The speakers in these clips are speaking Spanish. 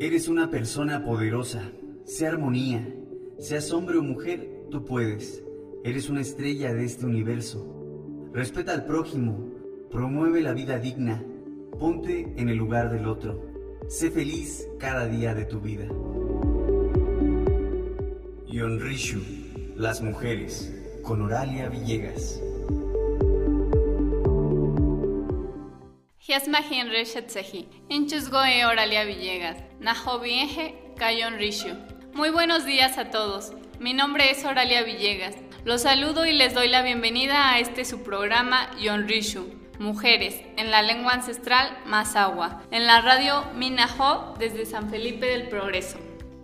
Eres una persona poderosa, sea armonía, seas hombre o mujer, tú puedes. Eres una estrella de este universo. Respeta al prójimo, promueve la vida digna, ponte en el lugar del otro. Sé feliz cada día de tu vida. Yonrishu, las mujeres, con Oralia Villegas. Enchusgoe Oralia Villegas, Nahobieje Kayon Rishu. Muy buenos días a todos. Mi nombre es Oralia Villegas. Los saludo y les doy la bienvenida a este su programa Yon Rishu, Mujeres, en la lengua ancestral Mazahua, en la radio Minaho desde San Felipe del Progreso.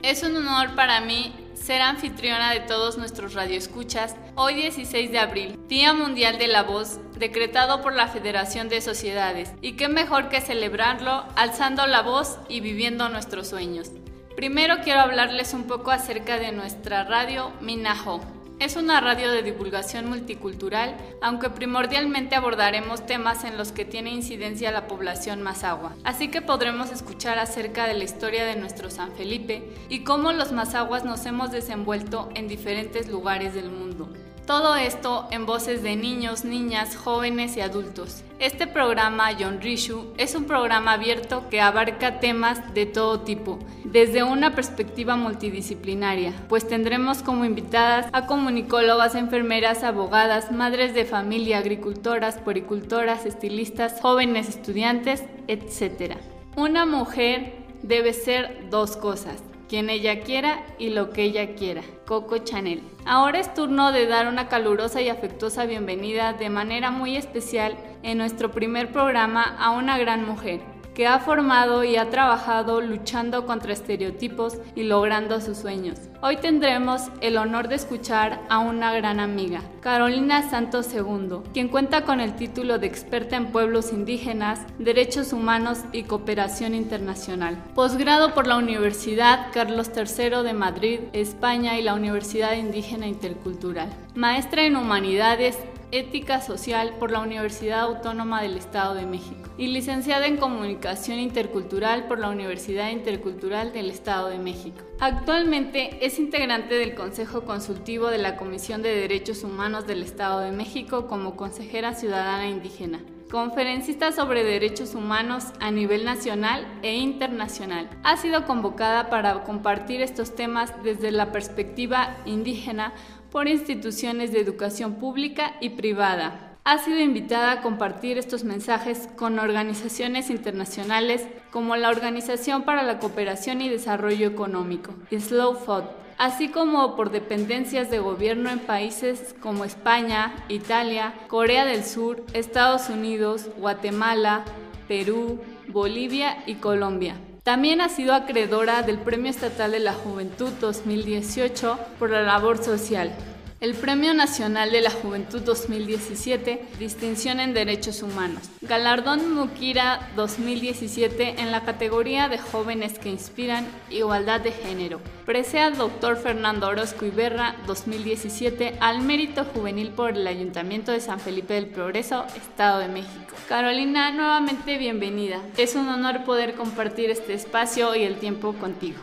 Es un honor para mí ser anfitriona de todos nuestros radioescuchas hoy 16 de abril, Día Mundial de la Voz, decretado por la Federación de Sociedades. Y qué mejor que celebrarlo alzando la voz y viviendo nuestros sueños. Primero quiero hablarles un poco acerca de nuestra radio Minaho. Es una radio de divulgación multicultural, aunque primordialmente abordaremos temas en los que tiene incidencia la población mazahua. Así que podremos escuchar acerca de la historia de nuestro San Felipe y cómo los mazahuas nos hemos desenvuelto en diferentes lugares del mundo. Todo esto en voces de niños, niñas, jóvenes y adultos. Este programa Yon Rishu es un programa abierto que abarca temas de todo tipo, desde una perspectiva multidisciplinaria, pues tendremos como invitadas a comunicólogas, enfermeras, abogadas, madres de familia, agricultoras, poricultoras, estilistas, jóvenes estudiantes, etc. Una mujer debe ser dos cosas, quien ella quiera y lo que ella quiera. Coco Chanel. Ahora es turno de dar una calurosa y afectuosa bienvenida de manera muy especial en nuestro primer programa a una gran mujer que ha formado y ha trabajado luchando contra estereotipos y logrando sus sueños. Hoy tendremos el honor de escuchar a una gran amiga, Carolina Santos II, quien cuenta con el título de experta en pueblos indígenas, derechos humanos y cooperación internacional. Posgrado por la Universidad Carlos III de Madrid, España y la Universidad Indígena Intercultural. Maestra en Humanidades Ética Social por la Universidad Autónoma del Estado de México y licenciada en Comunicación Intercultural por la Universidad Intercultural del Estado de México. Actualmente es integrante del Consejo Consultivo de la Comisión de Derechos Humanos del Estado de México como consejera ciudadana indígena conferencista sobre derechos humanos a nivel nacional e internacional. Ha sido convocada para compartir estos temas desde la perspectiva indígena por instituciones de educación pública y privada. Ha sido invitada a compartir estos mensajes con organizaciones internacionales como la Organización para la Cooperación y Desarrollo Económico, Slow Food, así como por dependencias de gobierno en países como España, Italia, Corea del Sur, Estados Unidos, Guatemala, Perú, Bolivia y Colombia. También ha sido acreedora del Premio Estatal de la Juventud 2018 por la labor social. El Premio Nacional de la Juventud 2017, Distinción en Derechos Humanos, Galardón Mukira 2017 en la categoría de Jóvenes que Inspiran Igualdad de Género, Presea Dr. Fernando Orozco Iberra 2017 al Mérito Juvenil por el Ayuntamiento de San Felipe del Progreso, Estado de México. Carolina, nuevamente bienvenida. Es un honor poder compartir este espacio y el tiempo contigo.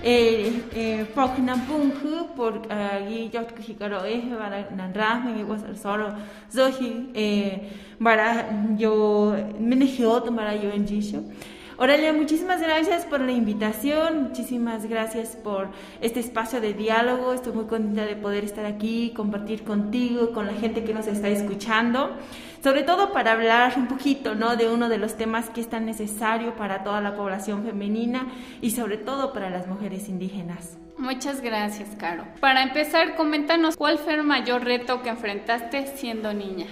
Ora padia no henya yuri sora penyehi e e pokna bunghu por gi jot ku hikaro e para nanra me was solo zohi e para yo me para yo en jisho Oralia, muchísimas gracias por la invitación, muchísimas gracias por este espacio de diálogo. Estoy muy contenta de poder estar aquí, compartir contigo, con la gente que nos está escuchando, sobre todo para hablar un poquito ¿no? de uno de los temas que es tan necesario para toda la población femenina y sobre todo para las mujeres indígenas. Muchas gracias, Caro. Para empezar, coméntanos cuál fue el mayor reto que enfrentaste siendo niña.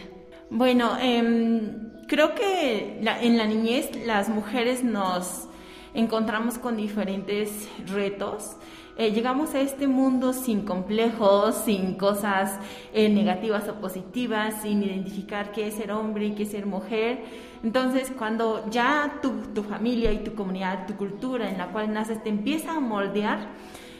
Bueno, eh, creo que en la niñez las mujeres nos encontramos con diferentes retos. Eh, llegamos a este mundo sin complejos, sin cosas eh, negativas o positivas, sin identificar qué es ser hombre y qué es ser mujer. Entonces, cuando ya tu, tu familia y tu comunidad, tu cultura en la cual naces te empieza a moldear,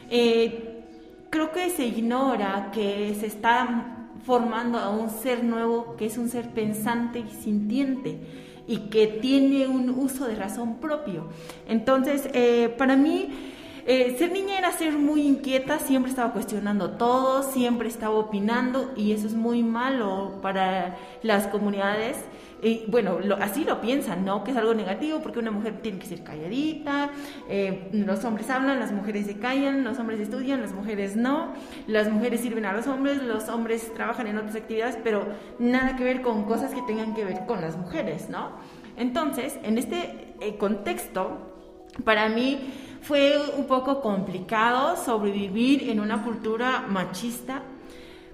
eh, creo que se ignora que se está formando a un ser nuevo que es un ser pensante y sintiente y que tiene un uso de razón propio. Entonces, eh, para mí, eh, ser niña era ser muy inquieta, siempre estaba cuestionando todo, siempre estaba opinando y eso es muy malo para las comunidades. Y bueno, así lo piensan, ¿no? Que es algo negativo porque una mujer tiene que ser calladita, eh, los hombres hablan, las mujeres se callan, los hombres estudian, las mujeres no, las mujeres sirven a los hombres, los hombres trabajan en otras actividades, pero nada que ver con cosas que tengan que ver con las mujeres, ¿no? Entonces, en este eh, contexto, para mí fue un poco complicado sobrevivir en una cultura machista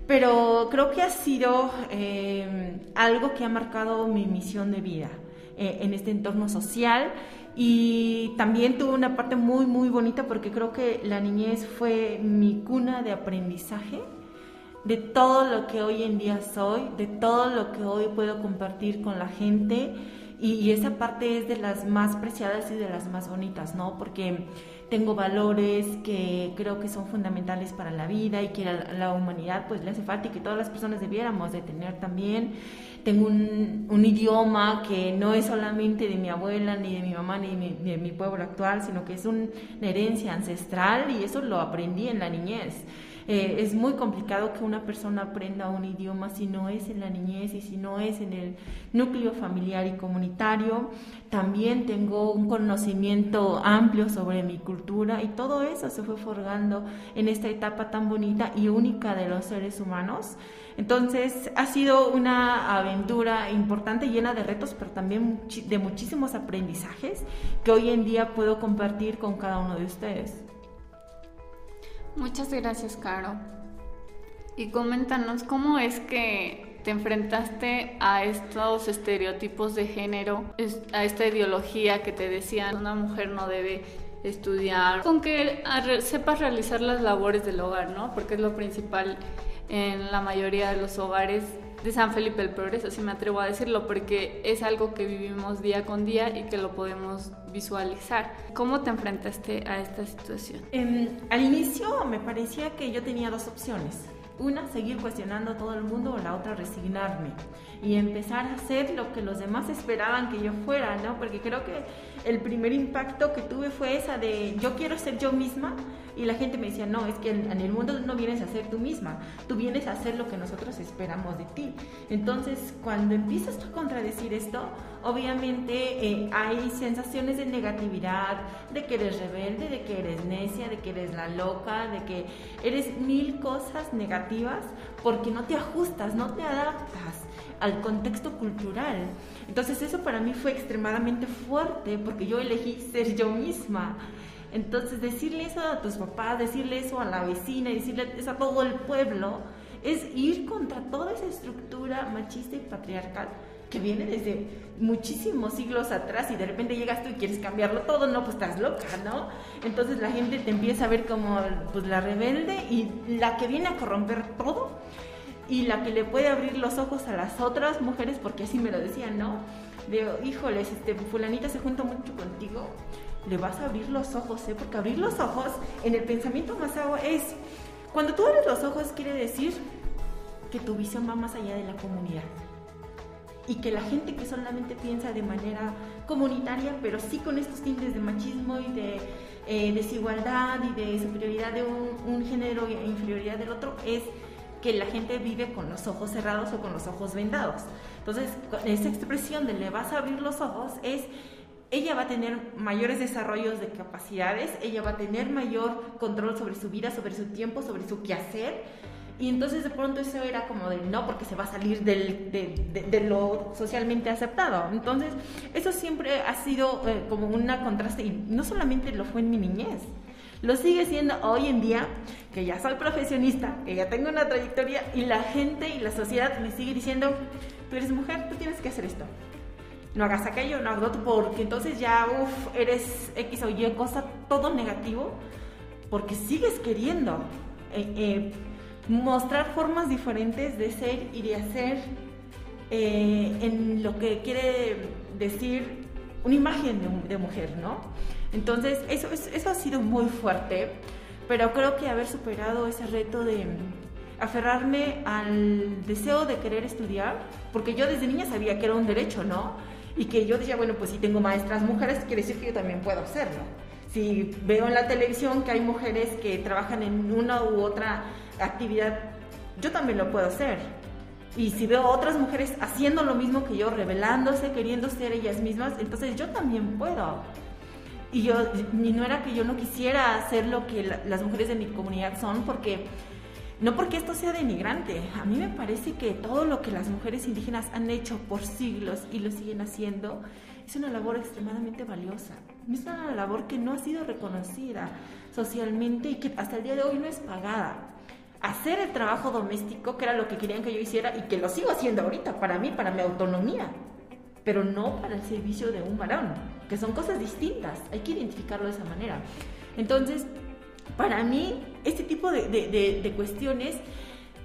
pero creo que ha sido eh, algo que ha marcado mi misión de vida eh, en este entorno social. Y también tuvo una parte muy, muy bonita porque creo que la niñez fue mi cuna de aprendizaje de todo lo que hoy en día soy, de todo lo que hoy puedo compartir con la gente y, esa parte es de las más preciadas y de las más bonitas, ¿no? Porque tengo valores que creo que son fundamentales para la vida y que a la humanidad pues le hace falta y que todas las personas debiéramos de tener también. Tengo un idioma que no es solamente de mi abuela, ni de mi mamá, ni de mi, pueblo actual, sino que es una herencia ancestral y eso lo aprendí en la niñez. Eh, es muy complicado que una persona aprenda un idioma si no es en la niñez y si no es en el núcleo familiar y comunitario. También tengo un conocimiento amplio sobre mi cultura y todo eso se fue forjando en esta etapa tan bonita y única de los seres humanos. Entonces ha sido una aventura importante, llena de retos, pero también de muchísimos aprendizajes que hoy en día puedo compartir con cada uno de ustedes. Muchas gracias, Caro. Y coméntanos cómo es que te enfrentaste a estos estereotipos de género, a esta ideología que te decían una mujer no debe estudiar, con que sepas realizar las labores del hogar, ¿no? Porque es lo principal en la mayoría de los hogares de San Felipe el Progreso, si me atrevo a decirlo, porque es algo que vivimos día con día y que lo podemos visualizar. ¿Cómo te enfrentaste a esta situación? Em, al inicio me parecía que yo tenía dos opciones. Una, seguir cuestionando a todo el mundo o la otra, resignarme y empezar a hacer lo que los demás esperaban que yo fuera, ¿no? Porque creo que el primer impacto que tuve fue esa de yo quiero ser yo misma y la gente me decía, no, es que en, el mundo no vienes a ser tú misma, tú vienes a hacer lo que nosotros esperamos de ti. Entonces, cuando empiezas a contradecir esto, obviamente eh, hay sensaciones de negatividad, de que eres rebelde, de que eres necia, de que eres la loca, de que eres mil cosas negativas porque no te ajustas, no te adaptas al contexto cultural. Entonces eso para mí fue extremadamente fuerte porque yo elegí ser yo misma. Entonces decirle eso a tus papás, decirle eso a la vecina, decirle eso a todo el pueblo, es ir contra toda esa estructura machista y patriarcal que viene desde muchísimos siglos atrás y de repente llegas tú y quieres cambiarlo todo, no, pues estás loca, ¿no? Entonces la gente te empieza a ver como pues la rebelde y la que viene a corromper todo y la que le puede abrir los ojos a las otras mujeres, porque así me lo decían, ¿no? Digo, híjoles, este, fulanita se junta mucho contigo, le vas a abrir los ojos, ¿eh? Porque abrir los ojos en el pensamiento más es, cuando tú abres los ojos quiere decir que tu visión va más allá de la comunidad. Y que la gente que solamente piensa de manera comunitaria, pero sí con estos tintes de machismo y de eh, desigualdad y de superioridad de un, un género e inferioridad del otro, es que la gente vive con los ojos cerrados o con los ojos vendados. Entonces, esa expresión de le vas a abrir los ojos es ella va a tener mayores desarrollos de capacidades, ella va a tener mayor control sobre su vida, sobre su tiempo, sobre su quehacer. Y entonces de pronto eso era como de no, porque se va a salir de, lo socialmente aceptado. Entonces eso siempre ha sido eh, como una contraste, y no solamente lo fue en mi niñez, lo sigue siendo hoy en día, que ya soy profesionista, que ya tengo una trayectoria y la gente y la sociedad me sigue diciendo, tú eres mujer, tú tienes que hacer esto. No hagas aquello, no hagas otro, porque entonces ya, uff, eres X o Y cosa, todo negativo, porque sigues queriendo eh, eh, mostrar formas diferentes de ser y de hacer eh, en lo que quiere decir una imagen de, de mujer, ¿no? Entonces, eso, eso ha sido muy fuerte. pero creo que haber superado ese reto de aferrarme al deseo de querer estudiar, porque yo desde niña sabía que era un derecho, ¿no? Y que yo decía, bueno, pues si tengo maestras mujeres, quiere decir que yo también puedo hacerlo. Si veo en la televisión que hay mujeres que trabajan en una u otra actividad, yo también lo puedo hacer. Y si veo otras mujeres haciendo lo mismo que yo, revelándose, queriendo ser ellas mismas, entonces yo también puedo. Y yo, ni no era que yo no quisiera hacer lo que las mujeres de mi comunidad son, porque no porque esto sea denigrante, a mí me parece que todo lo que las mujeres indígenas han hecho por siglos y lo siguen haciendo es una labor extremadamente valiosa. Es una labor que no ha sido reconocida socialmente y que hasta el día de hoy no es pagada. Hacer el trabajo doméstico, que era lo que querían que yo hiciera y que lo sigo haciendo ahorita para mí, para mi autonomía, pero no para el servicio de un varón, que son cosas distintas, hay que identificarlo de esa manera. Entonces, para mí, este tipo de, cuestiones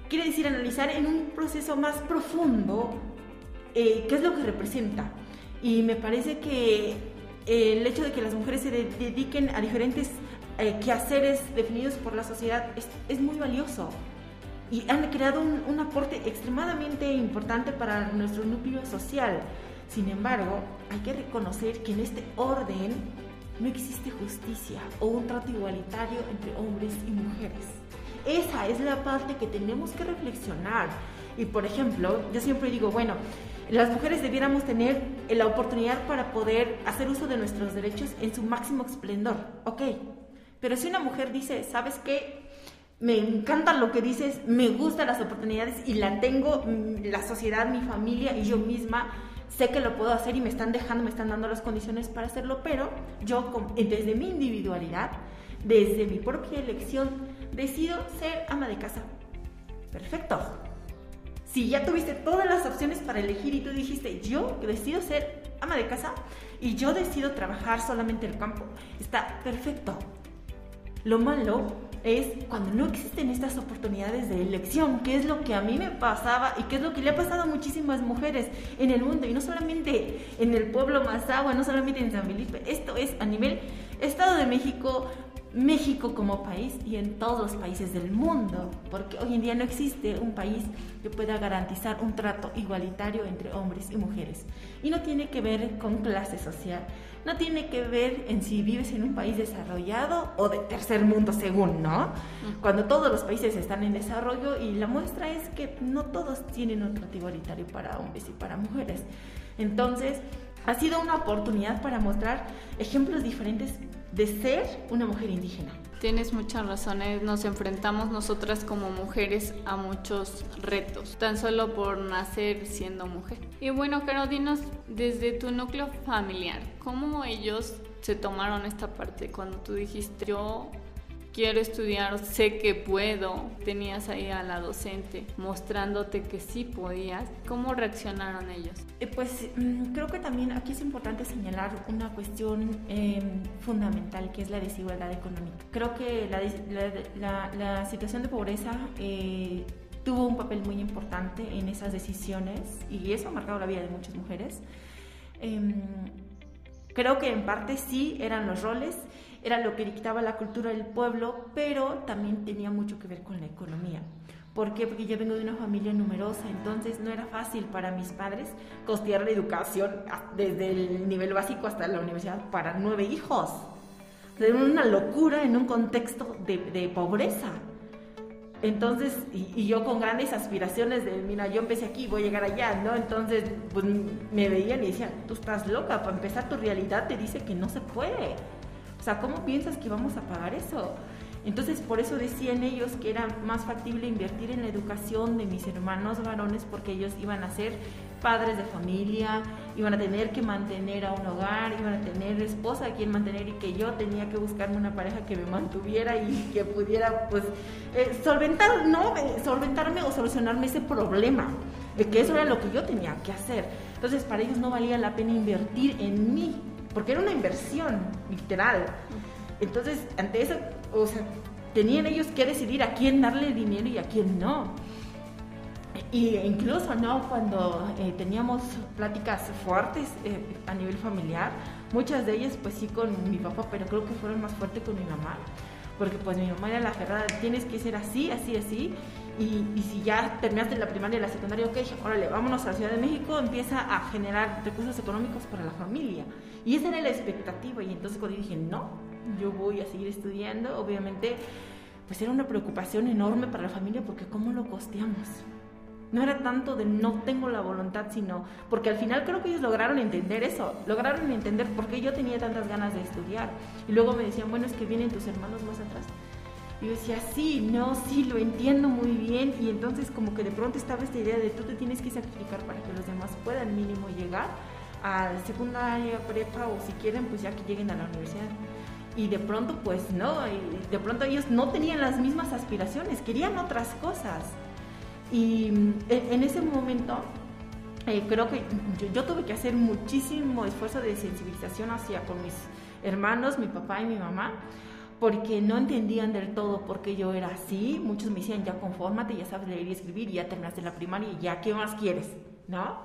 quiere decir analizar en un proceso más profundo eh, qué es lo que representa. Y me parece que el hecho de que las mujeres se dediquen a diferentes eh, quehaceres definidos por la sociedad es, muy valioso. Y han creado un, un, aporte extremadamente importante para nuestro núcleo social. Sin embargo, hay que reconocer que en este orden no existe justicia o un trato igualitario entre hombres y mujeres. Esa es la parte que tenemos que reflexionar. Y por ejemplo, yo siempre digo, bueno, las mujeres debiéramos tener la oportunidad para poder hacer uso de nuestros derechos en su máximo esplendor. Ok, pero si una mujer dice, ¿sabes qué? Me encanta lo que dices, me gustan las oportunidades y la tengo, mm, la sociedad, mi familia y yo misma sé que lo puedo hacer y me están dejando, me están dando las condiciones para hacerlo, pero yo desde mi individualidad, desde mi propia elección, decido ser ama de casa. Perfecto. Si ya tuviste todas las opciones para elegir y tú dijiste, yo decido ser ama de casa y yo decido trabajar solamente el campo, está perfecto. Lo malo es cuando no existen estas oportunidades de elección, que es lo que a mí me pasaba y que es lo que le ha pasado a muchísimas mujeres en el mundo y no solamente en el pueblo Mazahua, no solamente en San Felipe, esto es a nivel Estado de México, México como país y en todos los países del mundo, porque hoy en día no existe un país que pueda garantizar un trato igualitario entre hombres y mujeres. Y no tiene que ver con clase social, no tiene que ver en si vives en un país desarrollado o de tercer mundo según, ¿no? Cuando todos los países están en desarrollo y la muestra es que no todos tienen un trato igualitario para hombres y para mujeres. Entonces, ha sido una oportunidad para mostrar ejemplos diferentes de ser una mujer indígena. Tienes muchas razones, nos enfrentamos nosotras como mujeres a muchos retos, tan solo por nacer siendo mujer. Y bueno, Caro, dinos desde tu núcleo familiar, ¿cómo ellos se tomaron esta parte cuando tú dijiste yo quiero estudiar, sé que puedo. Tenías ahí a la docente mostrándote que sí podías. ¿Cómo reaccionaron ellos? Eh, pues mm, creo que también aquí es importante señalar una cuestión em, fundamental que es la desigualdad económica. Creo que la, situación de pobreza eh, tuvo un papel muy importante en esas decisiones y eso ha marcado la vida de muchas mujeres. Em, creo que en parte sí eran los roles era lo que dictaba la cultura del pueblo, pero también tenía mucho que ver con la economía. ¿Por qué? Porque yo vengo de una familia numerosa, entonces no era fácil para mis padres costear la educación desde el nivel básico hasta la universidad para nueve hijos. Era una locura en un contexto de, pobreza. Entonces, y, yo con grandes aspiraciones de, mira, yo empecé aquí, voy a llegar allá, ¿no? Entonces, pues me veían y decían, tú estás loca, para empezar tu realidad te dice que no se puede. O sea, ¿cómo piensas que vamos a pagar eso? Entonces, por eso decían ellos que era más factible invertir en la educación de mis hermanos varones porque ellos iban a ser padres de familia, iban a tener que mantener a un hogar, iban a tener esposa a quien mantener y que yo tenía que buscarme una pareja que me mantuviera y que pudiera, pues, eh, solventar, ¿no? Eh, solventarme o solucionarme ese problema, de que eso era lo que yo tenía que hacer. Entonces, para ellos no valía la pena invertir en mí, porque era una inversión, literal. Entonces, ante eso, o sea, tenían ellos que decidir a quién darle dinero y a quién no. Y incluso, ¿no? Cuando eh, teníamos pláticas fuertes eh, a nivel familiar, muchas de ellas, pues sí, con mi papá, pero creo que fueron más fuertes con mi mamá, porque pues mi mamá era la aferrada, tienes que ser así, así, así, y, y, si ya terminaste la primaria y la secundaria, ok, órale, vámonos a la Ciudad de México, empieza a generar recursos económicos para la familia. Y esa era la expectativa. Y entonces cuando dije, no, yo voy a seguir estudiando, obviamente, pues era una preocupación enorme para la familia porque ¿cómo lo costeamos? No era tanto de no tengo la voluntad, sino porque al final creo que ellos lograron entender eso, lograron entender por qué yo tenía tantas ganas de estudiar. Y luego me decían, bueno, es que vienen tus hermanos más atrás. Y yo decía, sí, no, sí, lo entiendo muy bien. Y entonces como que de pronto estaba esta idea de tú te tienes que sacrificar para que los demás puedan mínimo llegar a secundaria, prepa o si quieren, pues ya que lleguen a la universidad. Y de pronto, pues no, y de pronto ellos no tenían las mismas aspiraciones, querían otras cosas. Y mm, e, en ese momento eh, creo que yo, yo, tuve que hacer muchísimo esfuerzo de sensibilización hacia con mis hermanos, mi papá y mi mamá, porque no entendían del todo por qué yo era así. Muchos me decían, ya confórmate, ya sabes leer y escribir, ya terminaste la primaria ya, ¿qué más quieres? ¿No?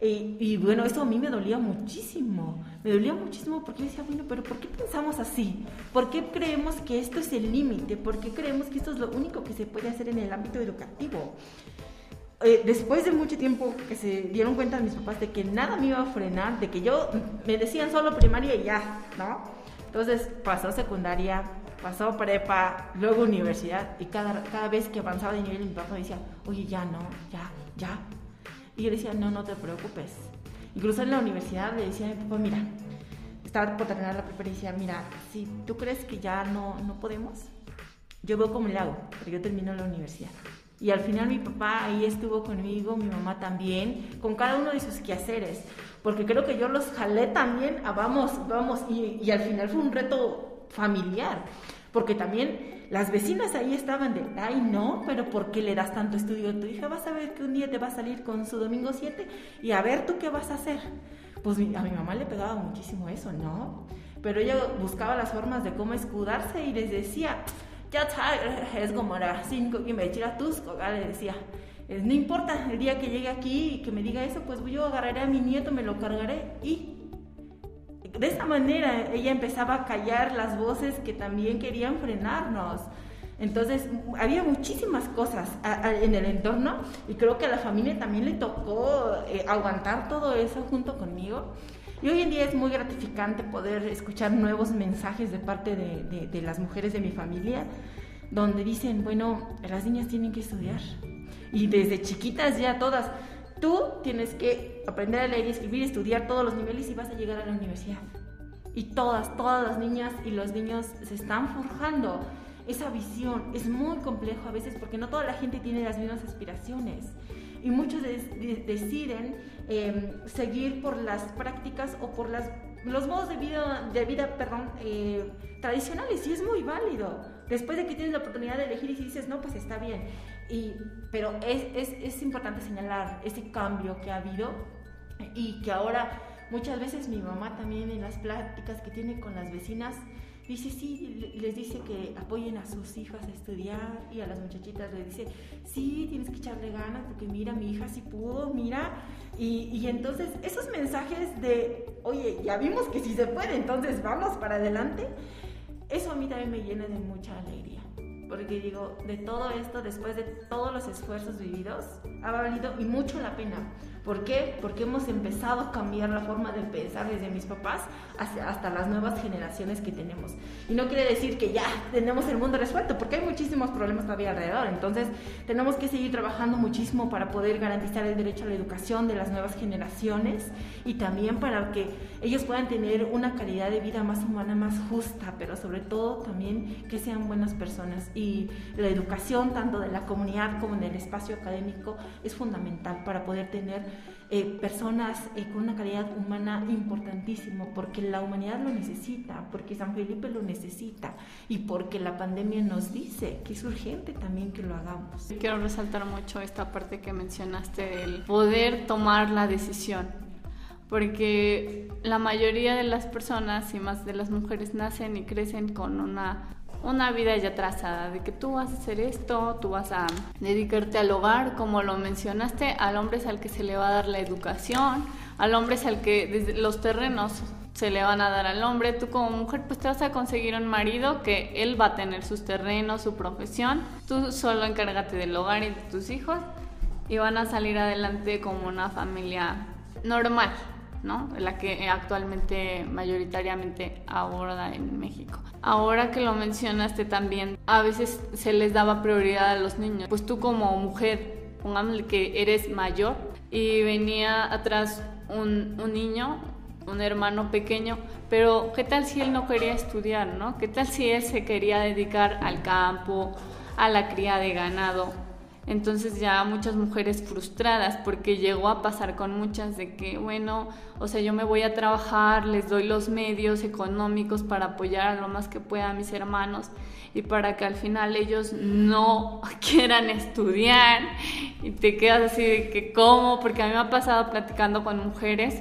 Y, bueno, eso a mí me dolía muchísimo. Me dolía muchísimo porque decía, bueno, pero ¿por qué pensamos así? ¿Por qué creemos que esto es el límite? ¿Por qué creemos que esto es lo único que se puede hacer en el ámbito educativo? Eh, después de mucho tiempo que se dieron cuenta mis papás de que nada me iba a frenar, de que yo me decían solo primaria y ya, ¿no? Entonces pasó secundaria, pasó prepa, luego universidad y cada, cada vez que avanzaba de nivel mi papá me decía, oye, ya no, ya, ya. Y yo le decía, no, no te preocupes. Incluso en la universidad le decía a mi papá, mira, estaba por terminar la decía, mira, si tú crees que ya no, no podemos, yo veo cómo le hago, pero yo termino la universidad. Y al final mi papá ahí estuvo conmigo, mi mamá también, con cada uno de sus quehaceres, porque creo que yo los jalé también a vamos, vamos, y, y al final fue un reto familiar, porque también las vecinas ahí estaban de, ay no, pero ¿por qué le das tanto estudio a tu hija? Vas a ver que un día te va a salir con su domingo 7 y a ver tú qué vas a hacer. Pues a mi mamá le pegaba muchísimo eso, ¿no? Pero ella buscaba las formas de cómo escudarse y les decía, ya es como era cinco y me echara tus le decía, no importa el día que llegue aquí y que me diga eso, pues yo agarraré a mi nieto, me lo cargaré y de esa manera ella empezaba a callar las voces que también querían frenarnos. Entonces había muchísimas cosas en el entorno y creo que a la familia también le tocó eh, aguantar todo eso junto conmigo. Y hoy en día es muy gratificante poder escuchar nuevos mensajes de parte de, de, las mujeres de mi familia, donde dicen, bueno, las niñas tienen que estudiar. Y desde chiquitas ya todas, tú tienes que aprender a leer y escribir, estudiar todos los niveles y vas a llegar a la universidad. Y todas, todas las niñas y los niños se están forjando esa visión. Es muy complejo a veces porque no toda la gente tiene las mismas aspiraciones y muchos deciden em, seguir por las prácticas o por los modos de vida, de vida perdón, eh, tradicionales y es muy válido. Después de que tienes la oportunidad de elegir y dices, no, pues está bien. Y, pero es, es, es importante señalar ese cambio que ha habido y que ahora muchas veces mi mamá también en las pláticas que tiene con las vecinas, dice, sí, les dice que apoyen a sus hijas a estudiar y a las muchachitas les dice, sí, tienes que echarle ganas porque mira, mi hija sí pudo, mira. Y, y entonces esos mensajes de, oye, ya vimos que sí se puede, entonces vamos para adelante, eso a mí también me llena de mucha alegría. Porque digo, de todo esto, después de todos los esfuerzos vividos, ha valido y mucho la pena. ¿Por qué? Porque hemos empezado a cambiar la forma de pensar desde mis papás hasta las nuevas generaciones que tenemos. Y no quiere decir que ya tenemos el mundo resuelto, porque hay muchísimos problemas todavía alrededor. Entonces, tenemos que seguir trabajando muchísimo para poder garantizar el derecho a la educación de las nuevas generaciones y también para que ellos puedan tener una calidad de vida más humana, más justa, pero sobre todo también que sean buenas personas. Y la educación, tanto de la comunidad como en el espacio académico, es fundamental para poder tener eh, personas eh, con una calidad humana importantísimo, porque la humanidad lo necesita, porque San Felipe lo necesita y porque la pandemia nos dice que es urgente también que lo hagamos. Quiero resaltar mucho esta parte que mencionaste del poder tomar la decisión porque la mayoría de las personas y más de las mujeres nacen y crecen con una una vida ya trazada, de que tú vas a hacer esto, tú vas a dedicarte al hogar, como lo mencionaste, al hombre es al que se le va a dar la educación, al hombre es al que los terrenos se le van a dar al hombre. Tú como mujer pues te vas a conseguir un marido que él va a tener sus terrenos, su profesión. Tú solo encárgate del hogar y de tus hijos y van a salir adelante como una familia normal, ¿no? La que actualmente mayoritariamente aborda en México. Ahora que lo mencionaste también, a veces se les daba prioridad a los niños. Pues tú como mujer, pongámosle que eres mayor y venía atrás un, un niño un hermano pequeño, pero ¿qué tal si él no quería estudiar, no? ¿Qué tal si él se quería dedicar al campo, a la cría de ganado? Entonces ya muchas mujeres frustradas porque llegó a pasar con muchas de que, bueno, o sea, yo me voy a trabajar, les doy los medios económicos para apoyar a lo más que pueda a mis hermanos y para que al final ellos no quieran estudiar y te quedas así de que, ¿cómo? Porque a mí me ha pasado platicando con mujeres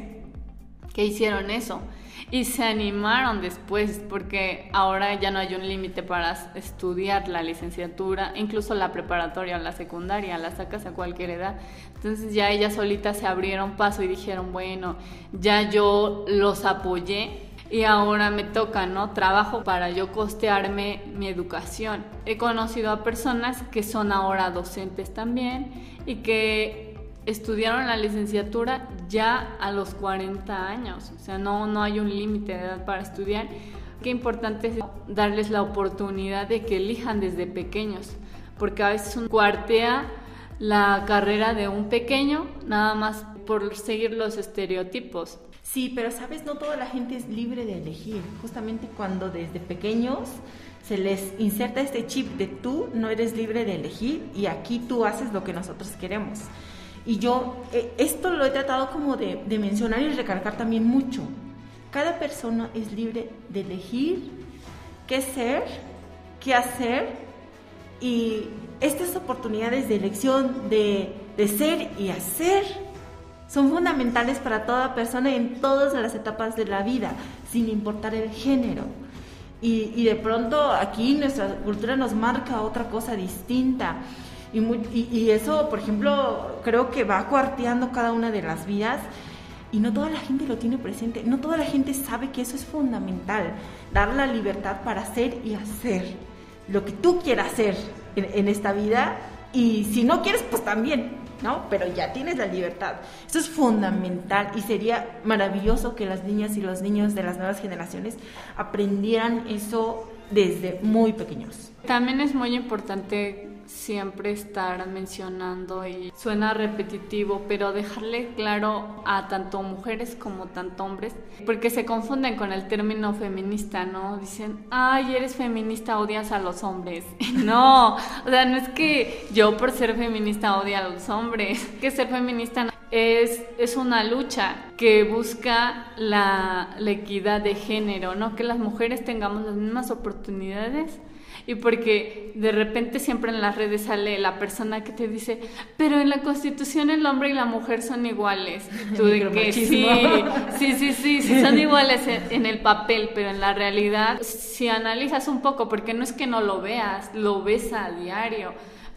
que hicieron eso y se animaron después porque ahora ya no hay un límite para estudiar la licenciatura, incluso la preparatoria o la secundaria, la sacas a cualquier edad. Entonces ya ellas solitas se abrieron paso y dijeron, bueno, ya yo los apoyé y ahora me toca, ¿no? Trabajo para yo costearme mi educación. He conocido a personas que son ahora docentes también y que estudiaron la licenciatura ya a los 40 años, o sea, no, no hay un límite de edad para estudiar. Qué importante es darles la oportunidad de que elijan desde pequeños, porque a veces un cuartea la carrera de un pequeño nada más por seguir los estereotipos. Sí, pero sabes, no toda la gente es libre de elegir. Justamente cuando desde pequeños se les inserta este chip de tú no eres libre de elegir y aquí tú haces lo que nosotros queremos. Y yo eh, esto lo he tratado como de, de mencionar y recargar también mucho. Cada persona es libre de elegir qué ser, qué hacer y estas oportunidades de elección de, de, ser y hacer son fundamentales para toda persona en todas las etapas de la vida, sin importar el género. Y, y de pronto aquí nuestra cultura nos marca otra cosa distinta. Y, eso, por ejemplo, creo que va cuarteando cada una de las vidas y no toda la gente lo tiene presente, no toda la gente sabe que eso es fundamental, dar la libertad para hacer y hacer lo que tú quieras hacer en, esta vida y si no quieres, pues también, ¿no? Pero ya tienes la libertad. Eso es fundamental y sería maravilloso que las niñas y los niños de las nuevas generaciones aprendieran eso desde muy pequeños. También es muy importante siempre estar mencionando y suena repetitivo, pero dejarle claro a tanto mujeres como tanto hombres, porque se confunden con el término feminista, ¿no? Dicen, ay, eres feminista, odias a los hombres. no, o sea, no es que yo por ser feminista odie a los hombres, que ser feminista es, es una lucha que busca la, la equidad de género, ¿no? Que las mujeres tengamos las mismas oportunidades y porque de repente siempre en las redes sale la persona que te dice, pero en la Constitución el hombre y la mujer son iguales. Tú de que sí, sí, sí, sí, sí, son iguales en, el papel, pero en la realidad, si analizas un poco, porque no es que no lo veas, lo ves a diario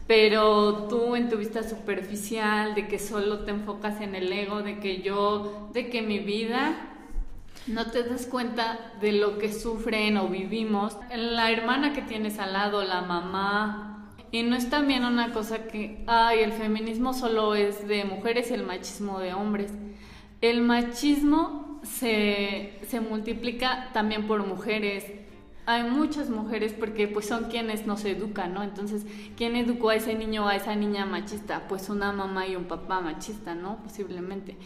pero tú en tu vista superficial, de que solo te enfocas en el ego, de que yo, de que mi vida no te das cuenta de lo que sufren o vivimos. La hermana que tienes al lado, la mamá. Y no es también una cosa que, ay, el feminismo solo es de mujeres y el machismo de hombres. El machismo se, se multiplica también por mujeres. Hay muchas mujeres porque pues son quienes nos educan, ¿no? Entonces, ¿quién educó a ese niño o a esa niña machista? Pues una mamá y un papá machista, ¿no? Posiblemente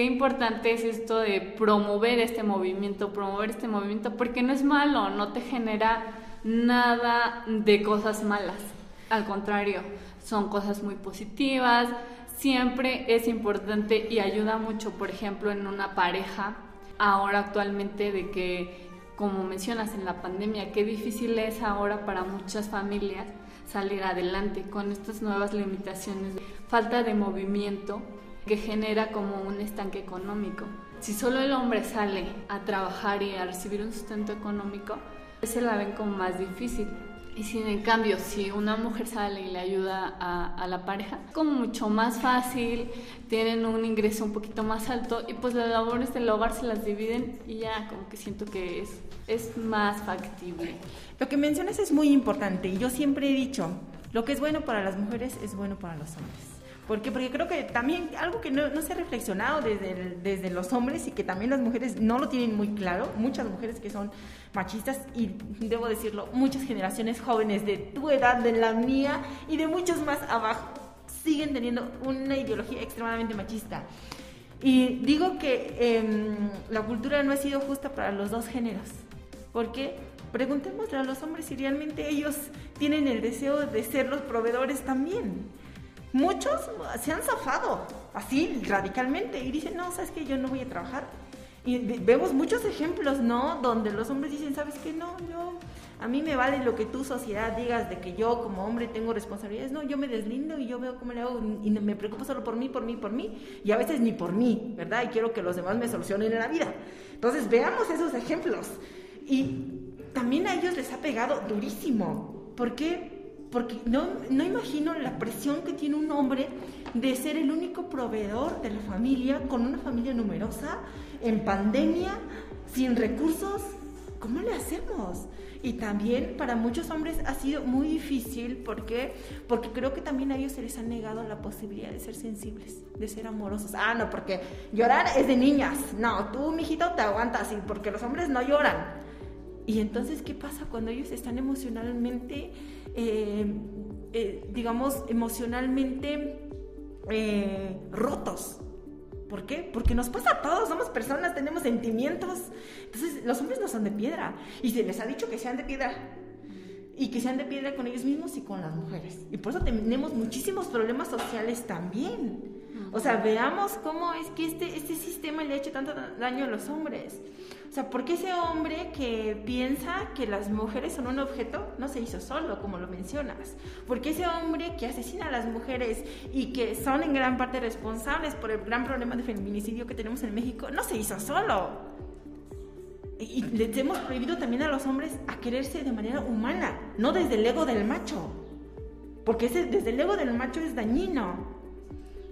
qué importante es esto de promover este movimiento, promover este movimiento, porque no es malo, no te genera nada de cosas malas. Al contrario, son cosas muy positivas. Siempre es importante y ayuda mucho, por ejemplo, en una pareja, ahora actualmente, de que, como mencionas en la pandemia, qué difícil es ahora para muchas familias salir adelante con estas nuevas limitaciones, falta de movimiento que genera como un estanque económico. Si solo el hombre sale a trabajar y a recibir un sustento económico, se la ven como más difícil. Y sin en cambio, si una mujer sale y le ayuda a, a, la pareja, como mucho más fácil, tienen un ingreso un poquito más alto y pues las labores del hogar se las dividen y ya como que siento que es, es más factible. Lo que mencionas es muy importante y yo siempre he dicho, lo que es bueno para las mujeres es bueno para los hombres. ¿Por qué? Porque creo que también algo que no, no se ha reflexionado desde, desde los hombres y que también las mujeres no lo tienen muy claro, muchas mujeres que son machistas y debo decirlo, muchas generaciones jóvenes de tu edad, de la mía y de muchos más abajo siguen teniendo una ideología extremadamente machista. Y digo que eh, la cultura no ha sido justa para los dos géneros. ¿Por qué? Preguntémosle a los hombres si realmente ellos tienen el deseo de ser los proveedores también muchos se han zafado así radicalmente y dicen, no, sabes que yo no voy a trabajar. Y vemos muchos ejemplos, ¿no? Donde los hombres dicen, sabes que no, yo, a mí me vale lo que tu sociedad digas de que yo como hombre tengo responsabilidades. No, yo me deslindo y yo veo cómo le hago y me preocupo solo por mí, por mí, por mí. Y a veces ni por mí, ¿verdad? Y quiero que los demás me solucionen en la vida. Entonces veamos esos ejemplos. Y también a ellos les ha pegado durísimo. ¿Por qué? Porque no, no imagino la presión que tiene un hombre de ser el único proveedor de la familia, con una familia numerosa, en pandemia, sin recursos. ¿Cómo le hacemos? Y también para muchos hombres ha sido muy difícil, ¿por qué? Porque creo que también a ellos se les ha negado la posibilidad de ser sensibles, de ser amorosos. Ah, no, porque llorar es de niñas. No, tú, mijito, te aguantas, porque los hombres no lloran. Y entonces, ¿qué pasa cuando ellos están emocionalmente eh, eh, digamos, emocionalmente eh, rotos. ¿Por qué? Porque nos pasa a todos, somos personas, tenemos sentimientos. Entonces, los hombres no son de piedra. Y se les ha dicho que sean de piedra. Y que sean de piedra con ellos mismos y con las mujeres. Y por eso tenemos muchísimos problemas sociales también. O sea, veamos cómo es que este, este sistema le ha hecho tanto daño a los hombres. O sea, ¿por qué ese hombre que piensa que las mujeres son un objeto no se hizo solo, como lo mencionas? ¿Por qué ese hombre que asesina a las mujeres y que son en gran parte responsables por el gran problema de feminicidio que tenemos en México no se hizo solo? Y les hemos prohibido también a los hombres a quererse de manera humana, no desde el ego del macho. Porque ese, desde el ego del macho es dañino.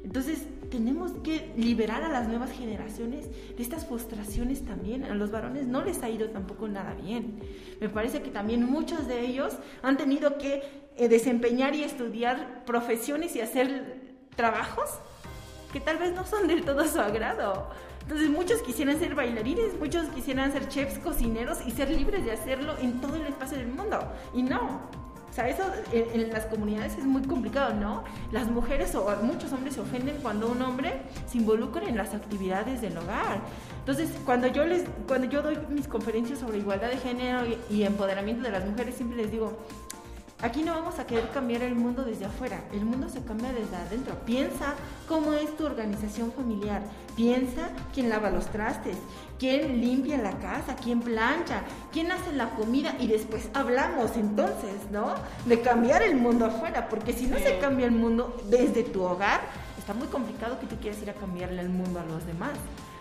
Entonces, tenemos que liberar a las nuevas generaciones de estas frustraciones también. A los varones no les ha ido tampoco nada bien. Me parece que también muchos de ellos han tenido que eh, desempeñar y estudiar profesiones y hacer trabajos que tal vez no son del todo su agrado. Entonces muchos quisieran ser bailarines, muchos quisieran ser chefs, cocineros y ser libres de hacerlo en todo el espacio del mundo. Y no, sea, eso en, las comunidades es muy complicado, ¿no? Las mujeres o muchos hombres se ofenden cuando un hombre se involucra en las actividades del hogar. Entonces, cuando yo les, cuando yo doy mis conferencias sobre igualdad de género y empoderamiento de las mujeres, siempre les digo, Aquí no vamos a querer cambiar el mundo desde afuera, el mundo se cambia desde adentro. Piensa cómo es tu organización familiar, piensa quién lava los trastes, quién limpia la casa, quién plancha, quién hace la comida y después hablamos entonces, ¿no? De cambiar el mundo afuera, porque si no se cambia el mundo desde tu hogar, está muy complicado que tú quieras ir a cambiarle el mundo a los demás.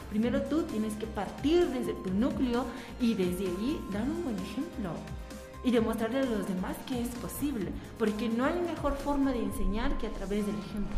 Primero tú tienes que partir desde tu núcleo y desde allí dar un buen ejemplo y demostrarle a los demás que es posible, porque no hay mejor forma de enseñar que a través del ejemplo.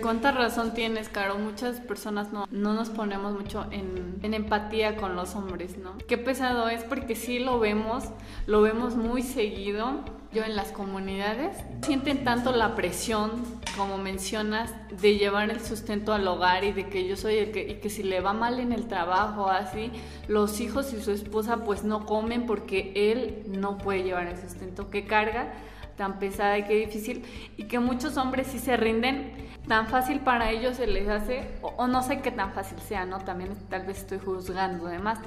Cuánta razón tienes, Caro. Muchas personas no, no nos ponemos mucho en, en, empatía con los hombres, ¿no? Qué pesado es porque sí lo vemos, lo vemos muy seguido yo en las comunidades, sienten tanto la presión, como mencionas, de llevar el sustento al hogar y de que yo soy el que, y que si le va mal en el trabajo, así, los hijos y su esposa pues no comen porque él no puede llevar el sustento que carga tan pesada y qué difícil y que muchos hombres sí se rinden tan fácil para ellos se les hace o, o no sé qué tan fácil sea no también tal vez estoy juzgando además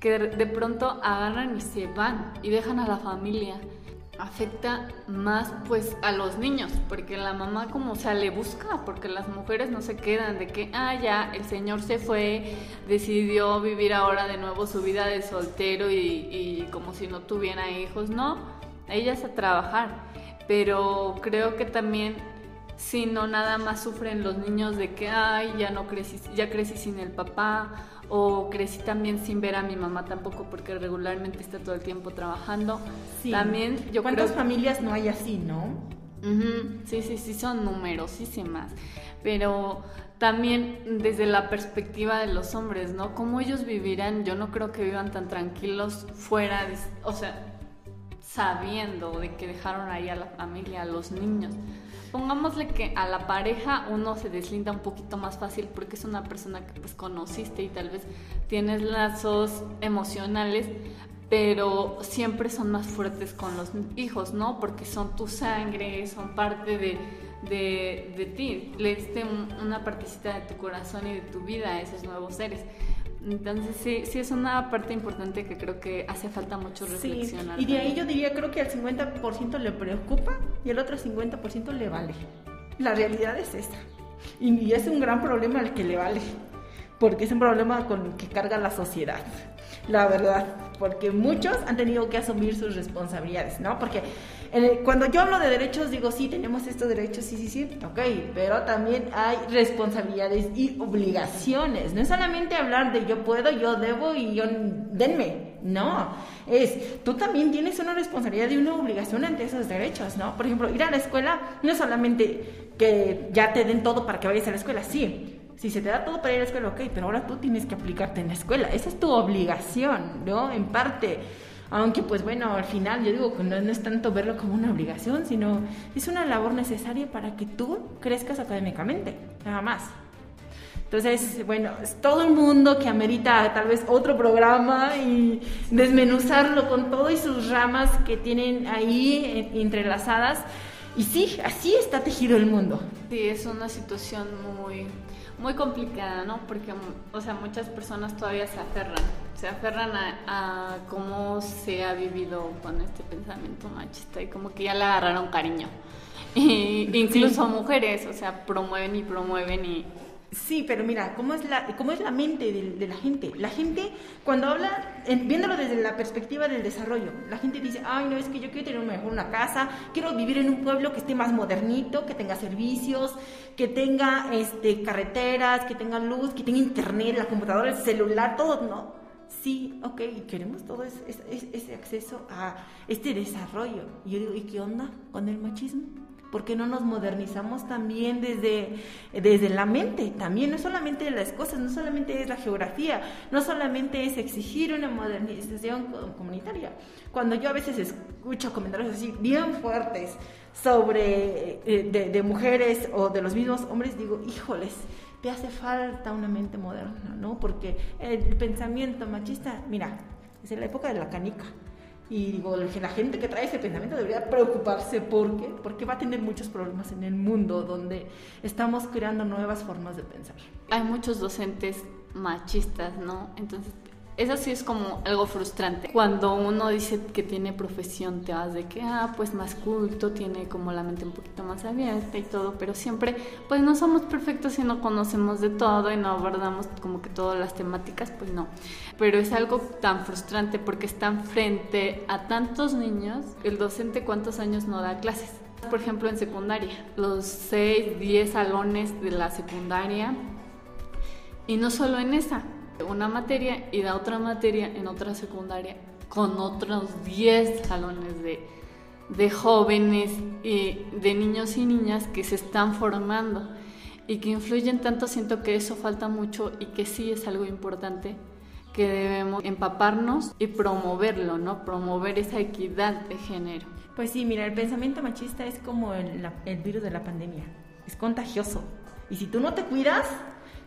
que de, de pronto agarran y se van y dejan a la familia. Afecta más pues a los niños, porque la mamá como sea le busca, porque las mujeres no se quedan de que, ah, ya, el señor se fue, decidió vivir ahora de nuevo su vida de soltero y, y como si no tuviera hijos, no, ellas a trabajar, pero creo que también sino nada más sufren los niños de que, ay, ya no crecí, ya crecí sin el papá, o crecí también sin ver a mi mamá tampoco, porque regularmente está todo el tiempo trabajando. Sí. También yo ¿Cuántas creo... familias no hay así, no? Sí, sí, sí, son numerosísimas. Pero también desde la perspectiva de los hombres, ¿no? ¿Cómo ellos vivirán? Yo no creo que vivan tan tranquilos fuera, de- o sea, sabiendo de que dejaron ahí a la familia, a los niños. Pongámosle que a la pareja uno se deslinda un poquito más fácil porque es una persona que pues conociste y tal vez tienes lazos emocionales, pero siempre son más fuertes con los hijos, ¿no? Porque son tu sangre, son parte de, de, de ti, le diste un- una partecita de tu corazón y de tu vida a esos nuevos seres. Entonces sí, sí es una parte importante que creo que hace falta mucho Sí, reflexionar. y de ahí yo diría, creo que al 50% le preocupa y el otro 50% le vale. La realidad es esta. Y, y es un gran problema el que le vale, porque es un problema con el que carga la sociedad, la verdad, porque muchos han tenido que asumir sus responsabilidades, ¿no? Porque cuando yo hablo de derechos, digo, sí, tenemos estos derechos, sí, sí, sí, ok, pero también hay responsabilidades y obligaciones. No es solamente hablar de yo puedo, yo debo y yo denme. No, es tú también tienes una responsabilidad y una obligación ante esos derechos, ¿no? Por ejemplo, ir a la escuela no es solamente que ya te den todo para que vayas a la escuela, sí. Si se te da todo para ir a la escuela, ok, pero ahora tú tienes que aplicarte en la escuela. Esa es tu obligación, ¿no? En parte. Aunque pues bueno, al final yo digo que no, es tanto verlo como una obligación, sino es una labor necesaria para que tú crezcas académicamente, nada más. Entonces, bueno, es todo un mundo que amerita tal vez otro programa y desmenuzarlo con todo y sus ramas que tienen ahí eh, entrelazadas. Y sí, así está tejido el mundo. Sí, es una situación muy, muy complicada, ¿no? Porque, o sea, muchas personas todavía se aferran, se aferran a, a cómo se ha vivido con este pensamiento machista y como que ya le agarraron cariño. Y incluso mujeres, o sea, promueven y promueven y... Sí, pero mira, ¿cómo es la, cómo es la mente de, de la gente? La gente, cuando habla, viéndolo desde la perspectiva del desarrollo, la gente dice, ay, no, es que yo quiero tener mejor una casa, quiero vivir en un pueblo que esté más modernito, que tenga servicios, que tenga este, carreteras, que tenga luz, que tenga internet, la computadora, el celular, todo, ¿no? Sí, ok, y queremos todo ese, ese- ese acceso a este desarrollo. Y yo digo, ¿y qué onda con el machismo? ¿Por qué no nos modernizamos también desde, desde la mente? También no solamente las cosas, no solamente es la geografía, no solamente es exigir una modernización co- comunitaria. Cuando yo a veces escucho comentarios así bien fuertes sobre eh, de, de mujeres o de los mismos hombres, digo, híjoles, te hace falta una mente moderna, ¿no? Porque el pensamiento machista, mira, es en la época de la canica. Y digo, la gente que trae ese pensamiento debería preocuparse. ¿Por qué? Porque va a tener muchos problemas en el mundo donde estamos creando nuevas formas de pensar. Hay muchos docentes machistas, ¿no? Entonces, eso sí es como algo frustrante. Cuando uno dice que tiene profesión, te vas de que, ah, pues más culto, tiene como la mente un poquito más abierta y todo, pero siempre, pues no somos perfectos y no conocemos de todo y no abordamos como que todas las temáticas, pues no. Pero es algo tan frustrante porque están frente a tantos niños, el docente cuántos años no da clases. Por ejemplo, en secundaria, los 6, 10 salones de la secundaria y no solo en esa, una materia y da otra materia en otra secundaria con otros 10 salones de, de jóvenes y de niños y niñas que se están formando y que influyen tanto, siento que eso falta mucho y que sí es algo importante que debemos empaparnos y promoverlo, ¿no? Promover esa equidad de género. Pues sí, mira, el pensamiento machista es como el, el virus de la pandemia. Es contagioso. Y si tú no te cuidas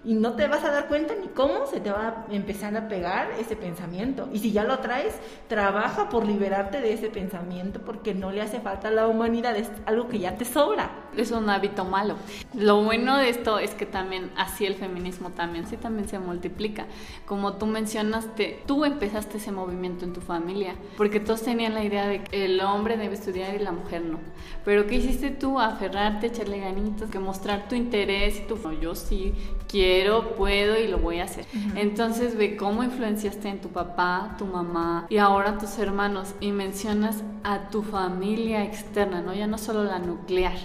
y no te vas a dar cuenta ni cómo se te va a empezar a pegar ese pensamiento. Y si ya lo traes, trabaja por liberarte de ese pensamiento porque no le hace falta a la humanidad, es algo que ya te sobra. Es un hábito malo. Lo bueno de esto es que también así el feminismo también, sí también se multiplica. Como tú mencionaste, tú empezaste ese movimiento en tu familia, porque todos tenían la idea de que el hombre debe estudiar y la mujer no. Pero ¿qué hiciste tú? Aferrarte, echarle ganitas, que mostrar tu interés tu... "No, Yo sí quiero quiero, puedo y lo voy a hacer. Entonces ve cómo influenciaste en tu papá, tu mamá y ahora tus hermanos y mencionas a tu familia externa, ¿no? Ya no solo la nuclear,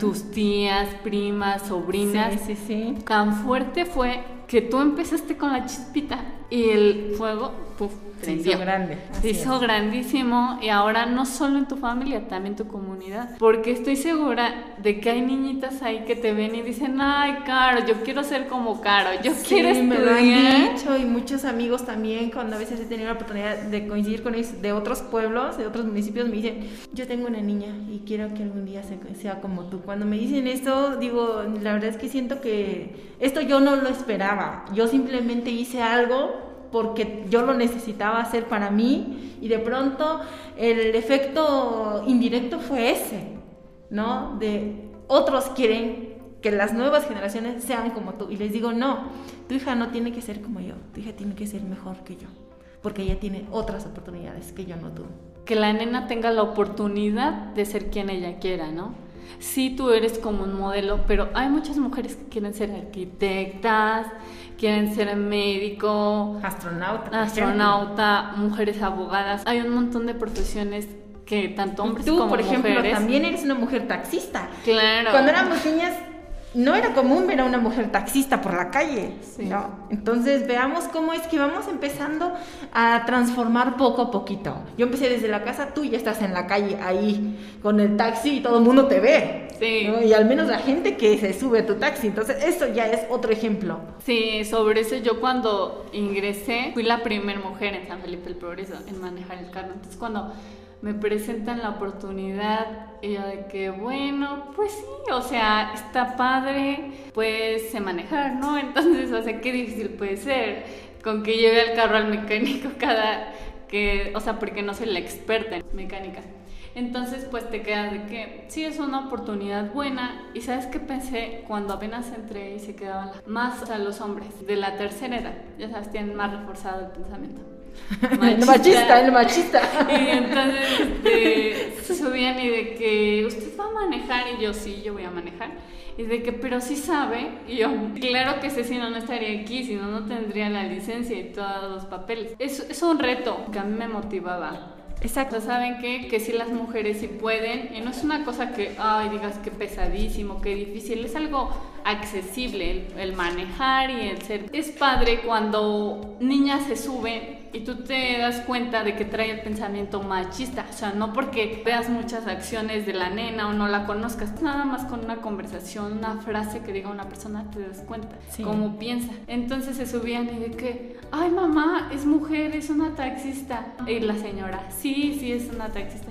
tus tías, primas, sobrinas. Sí, sí, sí. Tan fuerte fue que tú empezaste con la chispita y el fuego, puf, Se hizo grande. se hizo es. grandísimo y ahora no solo en tu familia, también en tu comunidad. Porque estoy segura de que hay niñitas ahí que te ven y dicen, ay, Caro, yo quiero ser como Caro, yo Sí, quiero me lo han estudiar. dicho y muchos amigos también cuando a veces he tenido la oportunidad de coincidir con ellos de otros pueblos, de otros municipios, me dicen, yo tengo una niña y quiero que algún día se- sea como tú. Cuando me dicen esto, digo, la verdad es que siento que esto yo no lo esperaba. Yo simplemente hice algo porque yo lo necesitaba hacer para mí y de pronto el efecto indirecto fue ese, ¿no? De otros quieren que las nuevas generaciones sean como tú y les digo, no, tu hija no tiene que ser como yo, tu hija tiene que ser mejor que yo, porque ella tiene otras oportunidades que yo no tuve. Que la nena tenga la oportunidad de ser quien ella quiera, ¿no? Sí, tú eres como un modelo, pero hay muchas mujeres que quieren ser arquitectas, quieren ser médico, Astronauta. astronauta, mujeres abogadas. Hay un montón de profesiones que tanto. Y hombres tú, como por ejemplo, mujeres. también eres una mujer taxista. Claro. Cuando éramos niñas no era común ver a una mujer taxista por la calle, Sí. ¿no? Entonces veamos cómo es que vamos empezando a transformar poco a poquito. Yo empecé desde la casa, tú ya estás en la calle ahí con el taxi y todo el mundo te ve. Sí. ¿no? Y al menos la gente que se sube a tu taxi. Entonces eso ya es otro ejemplo. Sí, sobre eso yo cuando ingresé fui la primera mujer en San Felipe el Progreso en manejar el carro. Entonces cuando me presentan la oportunidad y yo de que bueno, pues sí, o sea, está padre, pues manejar, ¿no? Entonces, o sea, qué difícil puede ser con que lleve el carro al mecánico cada que, o sea, porque no soy la experta en mecánica. Entonces, pues te quedas de que sí es una oportunidad buena. Y sabes qué pensé cuando apenas entré y se quedaban más a los hombres de la tercera edad. Ya sabes, tienen más reforzado el pensamiento. El machista, el machista. Y entonces este, se subían y de que usted va a manejar y yo sí, yo voy a manejar. Y de que, pero sí sabe. Y yo, claro que sé, si no, no estaría aquí, si no, no tendría la licencia y todos los papeles. Es, es un reto que a mí me motivaba. O Exacto. sea, ¿saben qué? Que sí las mujeres sí pueden. Y no es una cosa que, ay, digas que pesadísimo, que difícil. Es algo accesible el, el manejar y el ser. Es padre cuando niñas se suben y tú te das cuenta de que trae el pensamiento machista. O sea, no porque veas muchas acciones de la nena o no la conozcas, nada más con una conversación, una frase que diga una persona, te das cuenta Sí. cómo piensa. Entonces se subían y de que, ay mamá, es mujer, es una taxista. Y la señora, sí, sí, es una taxista.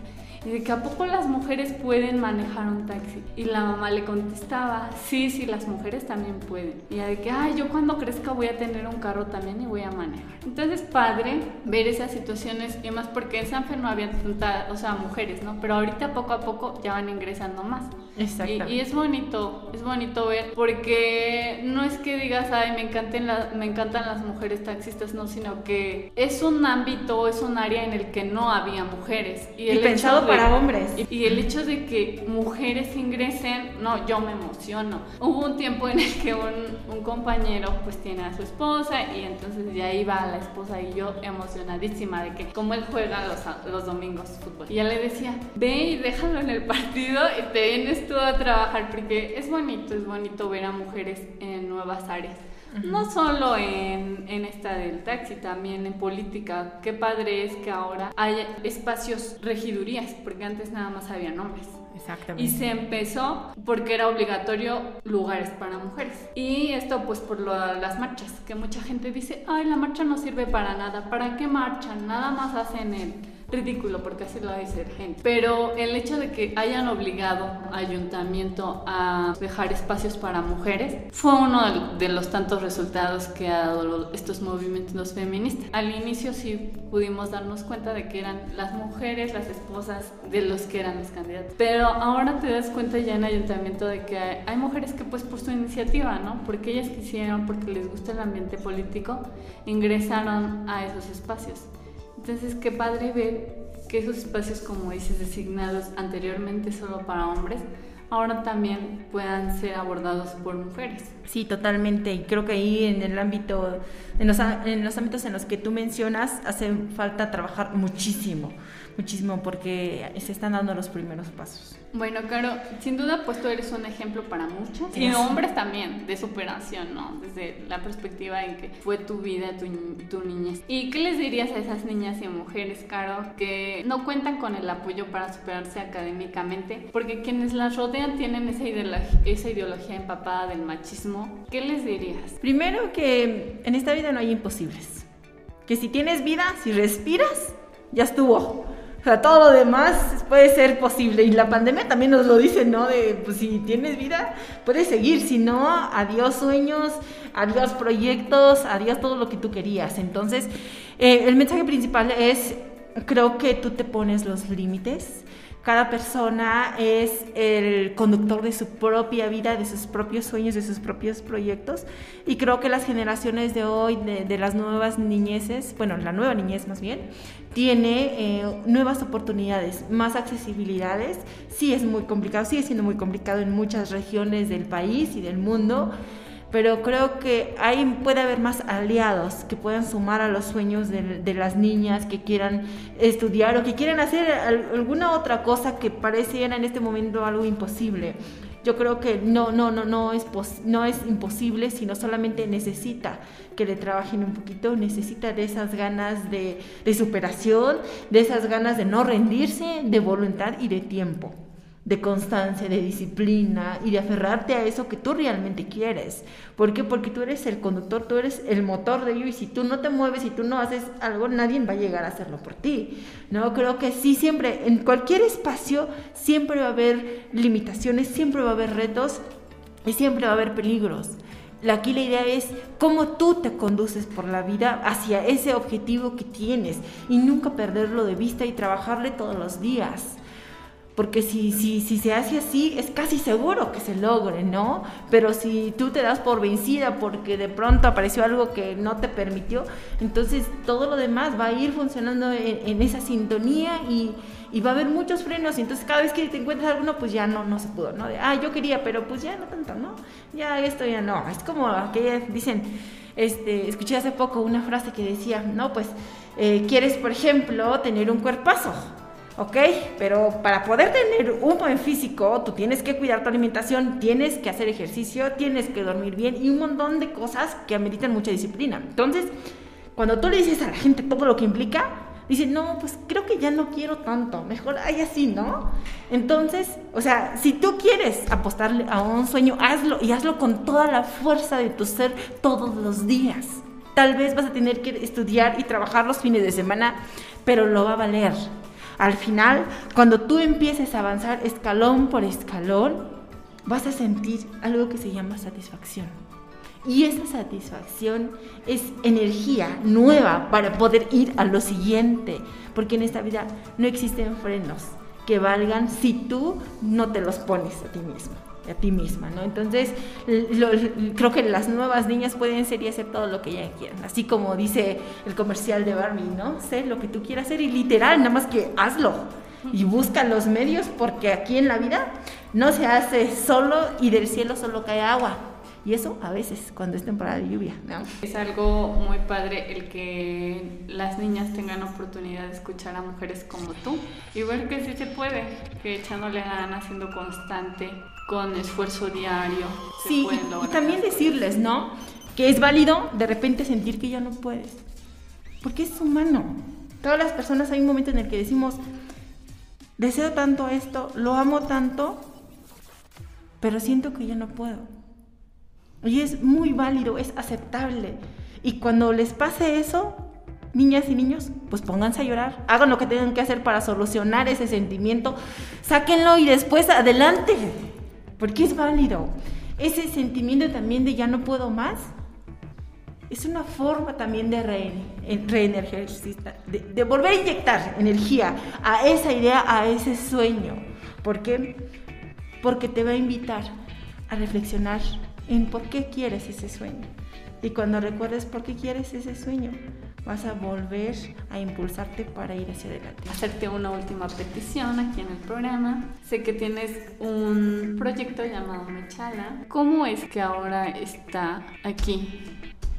De que a poco las mujeres pueden manejar un taxi. Y la mamá le contestaba, sí, sí, las mujeres también pueden. Y de que, ay, yo cuando crezca voy a tener un carro también y voy a manejar. Entonces, padre ver esas situaciones y más porque en Sanfe no había tanta, o sea, mujeres, ¿no? Pero ahorita poco a poco ya van ingresando más. Exacto. Y, y es bonito, es bonito ver, porque no es que digas, ay, me, encanten la- me encantan las mujeres taxistas, no, sino que es un ámbito, es un área en el que no había mujeres. Y el pensado de- para hombres. Y, y el hecho de que mujeres ingresen, no, yo me emociono. Hubo un tiempo en el que un, un compañero pues tiene a su esposa y entonces ya iba la esposa y yo emocionadísima de que como él juega los, los domingos fútbol. Y ya le decía, ve y déjalo en el partido y te vienes tú a trabajar porque es bonito, es bonito ver a mujeres en nuevas áreas. No solo en, en esta del taxi, también en política. Qué padre es que ahora haya espacios, regidurías, porque antes nada más había hombres. Exactamente. Y se empezó porque era obligatorio lugares para mujeres. Y esto pues por lo las marchas, que mucha gente dice, ay, la marcha no sirve para nada, ¿para qué marchan? Nada más hacen el ridículo, porque así lo dice la gente. Pero el hecho de que hayan obligado ayuntamiento a dejar espacios para mujeres fue uno de- los tantos resultados que ha dado estos movimientos feministas. Al inicio sí pudimos darnos cuenta de que eran las mujeres, las esposas de los que eran los candidatos. Pero ahora te das cuenta ya en ayuntamiento de que hay mujeres que pues por su iniciativa, ¿no? Porque ellas quisieron, porque les gusta el ambiente político, ingresaron a esos espacios. Entonces, qué padre ver que esos espacios, como dices, designados anteriormente solo para hombres, ahora también puedan ser abordados por mujeres. Sí, totalmente. Y creo que ahí en el ámbito, en los, en los ámbitos en los que tú mencionas, hace falta trabajar muchísimo muchísimo porque se están dando los primeros pasos. Bueno, Caro, sin duda pues tú eres un ejemplo para muchos y hombres también de superación, ¿no? Desde la perspectiva en que fue tu vida, tu, tu niñez. ¿Y qué les dirías a esas niñas y mujeres, Caro, que no cuentan con el apoyo para superarse académicamente? Porque quienes las rodean tienen esa ideología, esa ideología empapada del machismo. ¿Qué les dirías? Primero que en esta vida no hay imposibles. Que si tienes vida, si respiras, ya estuvo sea, todo lo demás puede ser posible. Y la pandemia también nos lo dice, ¿no? De, pues si tienes vida, puedes seguir. Si no, adiós sueños, adiós proyectos, adiós todo lo que tú querías. Entonces, eh, el mensaje principal es, creo que tú te pones los límites. Cada persona es el conductor de su propia vida, de sus propios sueños, de sus propios proyectos. Y creo que las generaciones de hoy, de, las nuevas niñeces, bueno, la nueva niñez más bien, tiene eh, nuevas oportunidades, más accesibilidades. Sí es muy complicado, sigue siendo muy complicado en muchas regiones del país y del mundo pero creo que ahí puede haber más aliados que puedan sumar a los sueños de, las niñas que quieran estudiar o que quieran hacer alguna otra cosa que pareciera en este momento algo imposible. Yo creo que no, no, no, no es, no es imposible, sino solamente necesita que le trabajen un poquito, necesita de esas ganas de, de superación, de esas ganas de no rendirse, de voluntad y de tiempo de constancia, de disciplina y de aferrarte a eso que tú realmente quieres. ¿Por qué? Porque tú eres el conductor, tú eres el motor de ello y si tú no te mueves, si tú no haces algo, nadie va a llegar a hacerlo por ti. No, creo que sí, siempre, en cualquier espacio, siempre va a haber limitaciones, siempre va a haber retos y siempre va a haber peligros. Aquí la idea es cómo tú te conduces por la vida hacia ese objetivo que tienes y nunca perderlo de vista y trabajarle todos los días porque si, si, si se hace así es casi seguro que se logre, ¿no? Pero si tú te das por vencida porque de pronto apareció algo que no te permitió, entonces todo lo demás va a ir funcionando en, esa sintonía y, y, va a haber muchos frenos y entonces cada vez que te encuentras alguno pues ya no, no se pudo, ¿no? Ah, yo quería, pero pues ya no tanto, ¿no? Ya esto ya no, es como que dicen, este, escuché hace poco una frase que decía, no, pues eh, quieres, por ejemplo, tener un cuerpazo ¿ok? Pero para poder tener un buen físico, tú tienes que cuidar tu alimentación, tienes que hacer ejercicio, tienes que dormir bien y un montón de cosas que ameritan mucha disciplina. Entonces, cuando tú le dices a la gente todo lo que implica, dicen, no, pues creo que ya no quiero tanto, mejor hay así, ¿no? Entonces, o sea, si tú quieres apostarle a un sueño, hazlo y hazlo con toda la fuerza de tu ser todos los días. Tal vez vas a tener que estudiar y trabajar los fines de semana, pero lo va a valer al final, cuando tú empieces a avanzar escalón por escalón, vas a sentir algo que se llama satisfacción. Y esa satisfacción es energía nueva para poder ir a lo siguiente, porque en esta vida no existen frenos que valgan si tú no te los pones a ti mismo a ti misma, ¿no? Entonces, creo que las nuevas niñas pueden ser y hacer todo lo que ellas quieran, así como dice el comercial de Barbie, ¿no? Sé lo que tú quieras hacer y literal, nada más que hazlo y busca los medios porque aquí en la vida no se hace solo y del cielo solo cae agua. Y eso a veces cuando es temporada de lluvia. ¿no? Es algo muy padre el que las niñas tengan oportunidad de escuchar a mujeres como tú y ver que sí se puede, que echándole ganas, siendo constante, con esfuerzo diario. Sí, y, también decirles, ¿no? Que es válido de repente sentir que ya no puedes. Porque es humano. Todas las personas hay un momento en el que decimos, deseo tanto esto, lo amo tanto, pero siento que ya no puedo. Y es muy válido, es aceptable. Y cuando les pase eso, niñas y niños, pues pónganse a llorar, hagan lo que tengan que hacer para solucionar ese sentimiento, sáquenlo y después adelante porque es válido. Ese sentimiento también de ya no puedo más es una forma también de reenergizar, de, de volver a inyectar energía a esa idea, a ese sueño. ¿Por qué? Porque te va a invitar a reflexionar en por qué quieres ese sueño. Y cuando recuerdes por qué quieres ese sueño, vas a volver a impulsarte para ir hacia adelante. Hacerte una última petición aquí en el programa. Sé que tienes un proyecto llamado Mechala. ¿Cómo es que ahora está aquí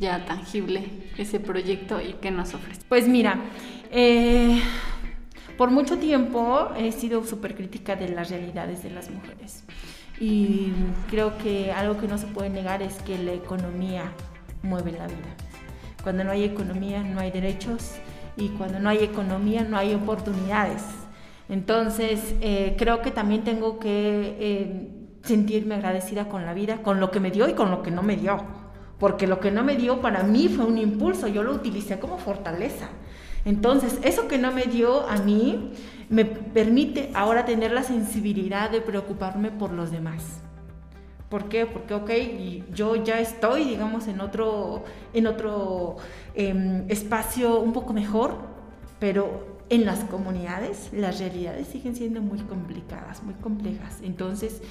ya tangible ese proyecto y qué nos ofrece? Pues mira, eh, por mucho tiempo he sido súper crítica de las realidades de las mujeres. Y creo que algo que no se puede negar es que la economía mueve la vida. Cuando no hay economía no hay derechos y cuando no hay economía no hay oportunidades. Entonces eh, creo que también tengo que eh, sentirme agradecida con la vida, con lo que me dio y con lo que no me dio. Porque lo que no me dio para mí fue un impulso, yo lo utilicé como fortaleza. Entonces, eso que no me dio a mí me permite ahora tener la sensibilidad de preocuparme por los demás. ¿Por qué? Porque, ok, yo ya estoy, digamos, en otro, en otro em, espacio un poco mejor, pero en las comunidades las realidades siguen siendo muy complicadas, muy complejas. Entonces,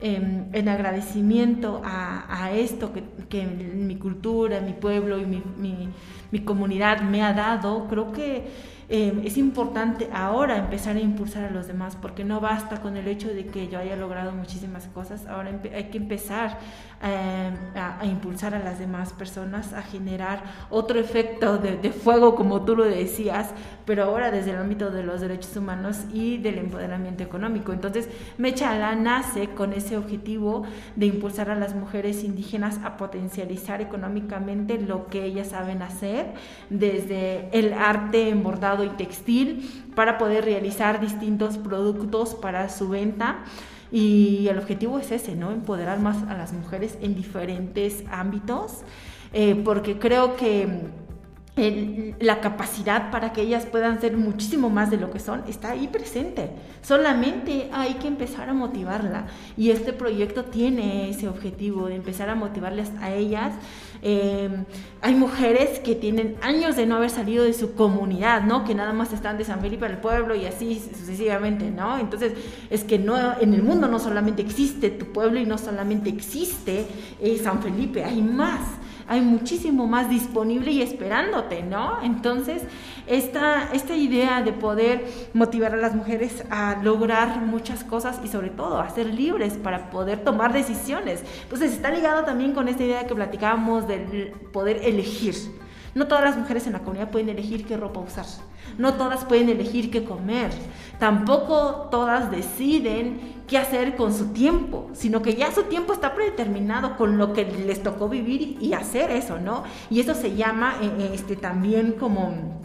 em, en agradecimiento a, esto que, mi cultura, mi pueblo y mi comunidad me ha dado, creo que Em, es importante ahora empezar a impulsar a los demás, porque no basta con el hecho de que yo haya logrado muchísimas cosas, ahora hay que empezar em, a, impulsar a las demás personas, a generar otro efecto de, de, fuego, como tú lo decías, pero ahora desde el ámbito de los derechos humanos y del empoderamiento económico. Entonces, Mechala nace con ese objetivo de impulsar a las mujeres indígenas a potencializar económicamente lo que ellas saben hacer, desde el arte embordado y textil para poder realizar distintos productos para su venta. Y el objetivo es ese, ¿no? Empoderar más a las mujeres en diferentes ámbitos, eh, porque creo que la capacidad para que ellas puedan ser muchísimo más de lo que son está ahí presente. Solamente hay que empezar a motivarla. Y este proyecto tiene ese objetivo de empezar a motivarles a ellas. Em, hay mujeres que tienen años de no haber salido de su comunidad, ¿no? Que nada más están de San Felipe al pueblo y así sucesivamente, ¿no? Entonces, es que no, en el mundo no solamente existe tu pueblo y no solamente existe eh, San Felipe, hay más hay muchísimo más disponible y esperándote, ¿no? Entonces, esta, esta idea de poder motivar a las mujeres a lograr muchas cosas y sobre todo a ser libres para poder tomar decisiones. Entonces, está ligado también con esta idea que platicábamos de poder elegir. No todas las mujeres en la comunidad pueden elegir qué ropa usar. No todas pueden elegir qué comer. Tampoco todas deciden qué hacer con su tiempo, sino que ya su tiempo está predeterminado con lo que les tocó vivir y hacer eso, ¿no? Y eso se llama eh, eh, este, también como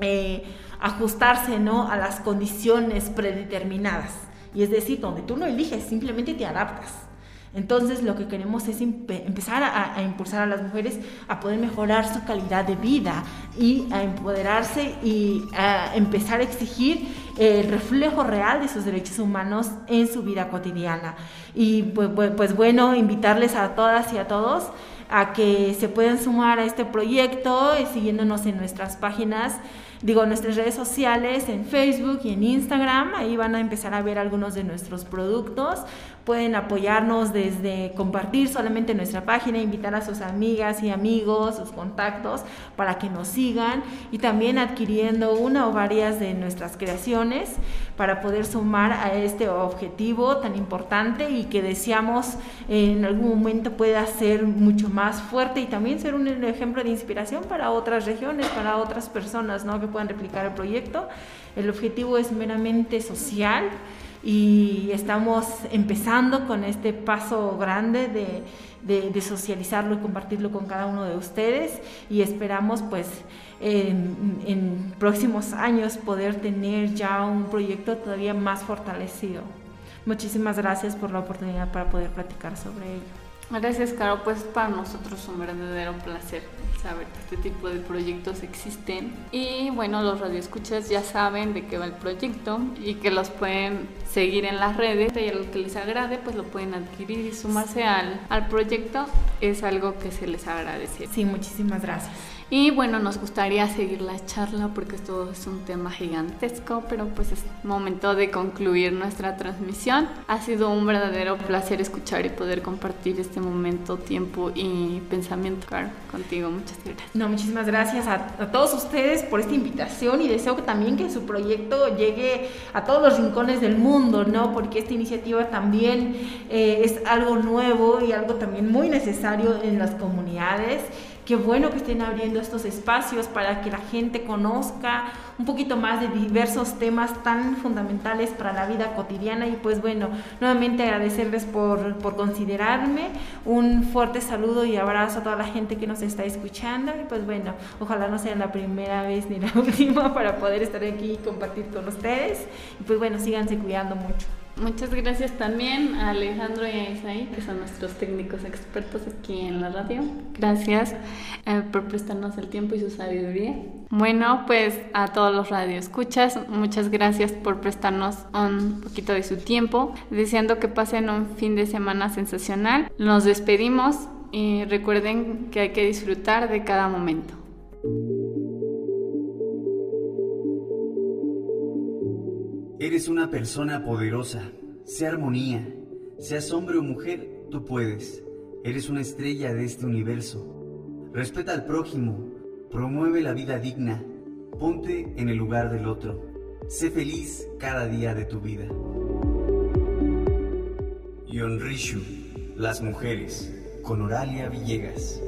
eh, ajustarse, ¿no? A las condiciones predeterminadas. Y es decir, donde tú no eliges, simplemente te adaptas. Entonces lo que queremos es empezar a, impulsar a las mujeres a poder mejorar su calidad de vida y a empoderarse y a empezar a exigir el reflejo real de sus derechos humanos en su vida cotidiana. Y pues, pues, bueno, invitarles a todas y a todos a que se puedan sumar a este proyecto y siguiéndonos en nuestras páginas digo, nuestras redes sociales, en Facebook y en Instagram, ahí van a empezar a ver algunos de nuestros productos. Pueden apoyarnos desde compartir solamente nuestra página, invitar a sus amigas y amigos, sus contactos, para que nos sigan y también adquiriendo una o varias de nuestras creaciones para poder sumar a este objetivo tan importante y que deseamos en algún momento pueda ser mucho más fuerte y también ser un ejemplo de inspiración para otras regiones, para otras personas, ¿no? Que puedan replicar el proyecto. El objetivo es meramente social y estamos empezando con este paso grande de, socializarlo y compartirlo con cada uno de ustedes y esperamos pues en, en, próximos años poder tener ya un proyecto todavía más fortalecido. Muchísimas gracias por la oportunidad para poder platicar sobre ello. Gracias, Caro. Pues para nosotros es un verdadero placer saber que este tipo de proyectos existen. Y bueno, los radioescuchas ya saben de qué va el proyecto y que los pueden seguir en las redes. Y a lo que les agrade, pues lo pueden adquirir y sumarse al, al proyecto. Es algo que se les agradece. Sí, muchísimas gracias. Y bueno, nos gustaría seguir la charla porque esto es un tema gigantesco, pero pues es momento de concluir nuestra transmisión. Ha sido un verdadero placer escuchar y poder compartir este momento, tiempo y pensamiento, claro, contigo. Muchas gracias. No, muchísimas gracias a, a, todos ustedes por esta invitación y deseo que también que su proyecto llegue a todos los rincones del mundo, ¿no? Porque esta iniciativa también eh, es algo nuevo y algo también muy necesario en las comunidades. Qué bueno que estén abriendo estos espacios para que la gente conozca un poquito más de diversos temas tan fundamentales para la vida cotidiana. Y pues bueno, nuevamente agradecerles por, por considerarme, un fuerte saludo y abrazo a toda la gente que nos está escuchando. Y pues bueno, ojalá no sea la primera vez ni la última para poder estar aquí y compartir con ustedes. Y pues bueno, síganse cuidando mucho. Muchas gracias también a Alejandro y a Isaí, que son nuestros técnicos expertos aquí en la radio. Gracias eh, por prestarnos el tiempo y su sabiduría. Bueno, pues a todos los radioescuchas, muchas gracias por prestarnos un poquito de su tiempo. Deseando que pasen un fin de semana sensacional. Nos despedimos y recuerden que hay que disfrutar de cada momento. Eres una persona poderosa. Sea armonía. Seas hombre o mujer, tú puedes. Eres una estrella de este universo. Respeta al prójimo. Promueve la vida digna. Ponte en el lugar del otro. Sé feliz cada día de tu vida. Yonrishu, las mujeres, con Oralia Villegas.